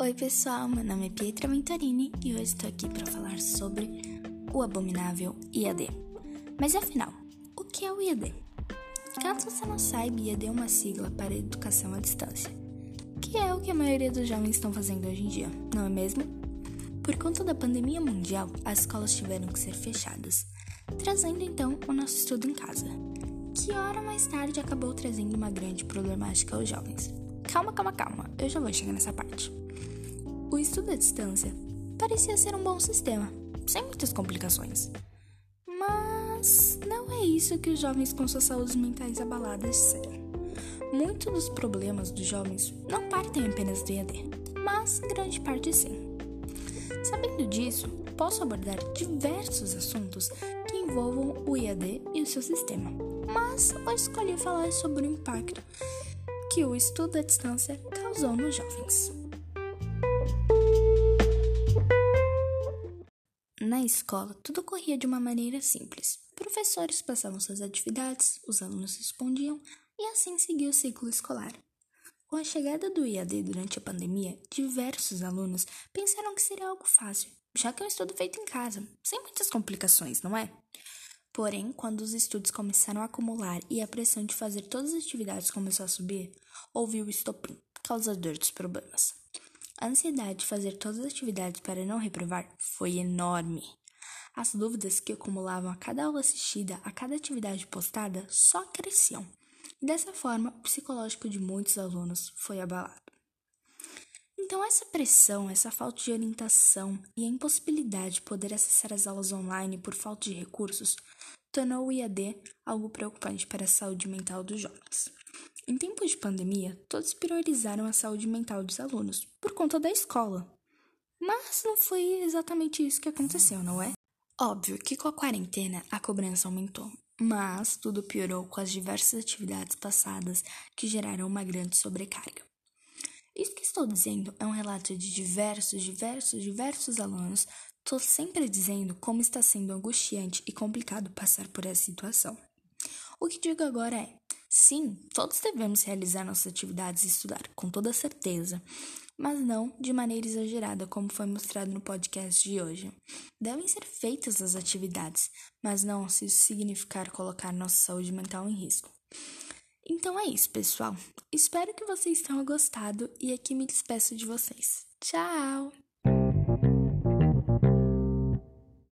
Oi, pessoal, meu nome é Pietra Venturini e hoje estou aqui para falar sobre o abominável IAD. Mas afinal, o que é o IAD? Caso você não saiba, IAD é uma sigla para Educação à Distância, que é o que a maioria dos jovens estão fazendo hoje em dia, não é mesmo? Por conta da pandemia mundial, as escolas tiveram que ser fechadas, trazendo então o nosso estudo em casa, que hora mais tarde acabou trazendo uma grande problemática aos jovens. Calma, calma, calma, eu já vou chegar nessa parte. O estudo à distância parecia ser um bom sistema, sem muitas complicações. Mas não é isso que os jovens com suas saúdes mentais abaladas disseram. Muitos dos problemas dos jovens não partem apenas do EAD, mas grande parte sim. Sabendo disso, posso abordar diversos assuntos que envolvam o EAD e o seu sistema, mas hoje escolhi falar sobre o impacto que o estudo à distância causou nos jovens. Na escola, tudo corria de uma maneira simples. Professores passavam suas atividades, os alunos respondiam e assim seguia o ciclo escolar. Com a chegada do IAD durante a pandemia, diversos alunos pensaram que seria algo fácil, já que é um estudo feito em casa, sem muitas complicações, não é? Porém, quando os estudos começaram a acumular e a pressão de fazer todas as atividades começou a subir, houve o estopim, causador dos problemas. A ansiedade de fazer todas as atividades para não reprovar foi enorme. As dúvidas que acumulavam a cada aula assistida, a cada atividade postada, só cresciam. Dessa forma, o psicológico de muitos alunos foi abalado. Então, essa pressão, essa falta de orientação e a impossibilidade de poder acessar as aulas online por falta de recursos tornou o IAD algo preocupante para a saúde mental dos jovens. Em tempos de pandemia, todos priorizaram a saúde mental dos alunos, por conta da escola. Mas não foi exatamente isso que aconteceu, não é? Óbvio que com a quarentena a cobrança aumentou, mas tudo piorou com as diversas atividades passadas que geraram uma grande sobrecarga. Estou dizendo é um relato de diversos, diversos, diversos alunos, estou sempre dizendo como está sendo angustiante e complicado passar por essa situação. O que digo agora é: Sim, todos devemos realizar nossas atividades e estudar, com toda certeza, mas não de maneira exagerada, como foi mostrado no podcast de hoje. Devem ser feitas as atividades, mas não se isso significar colocar nossa saúde mental em risco. Então é isso, pessoal. Espero que vocês tenham gostado e aqui me despeço de vocês. Tchau!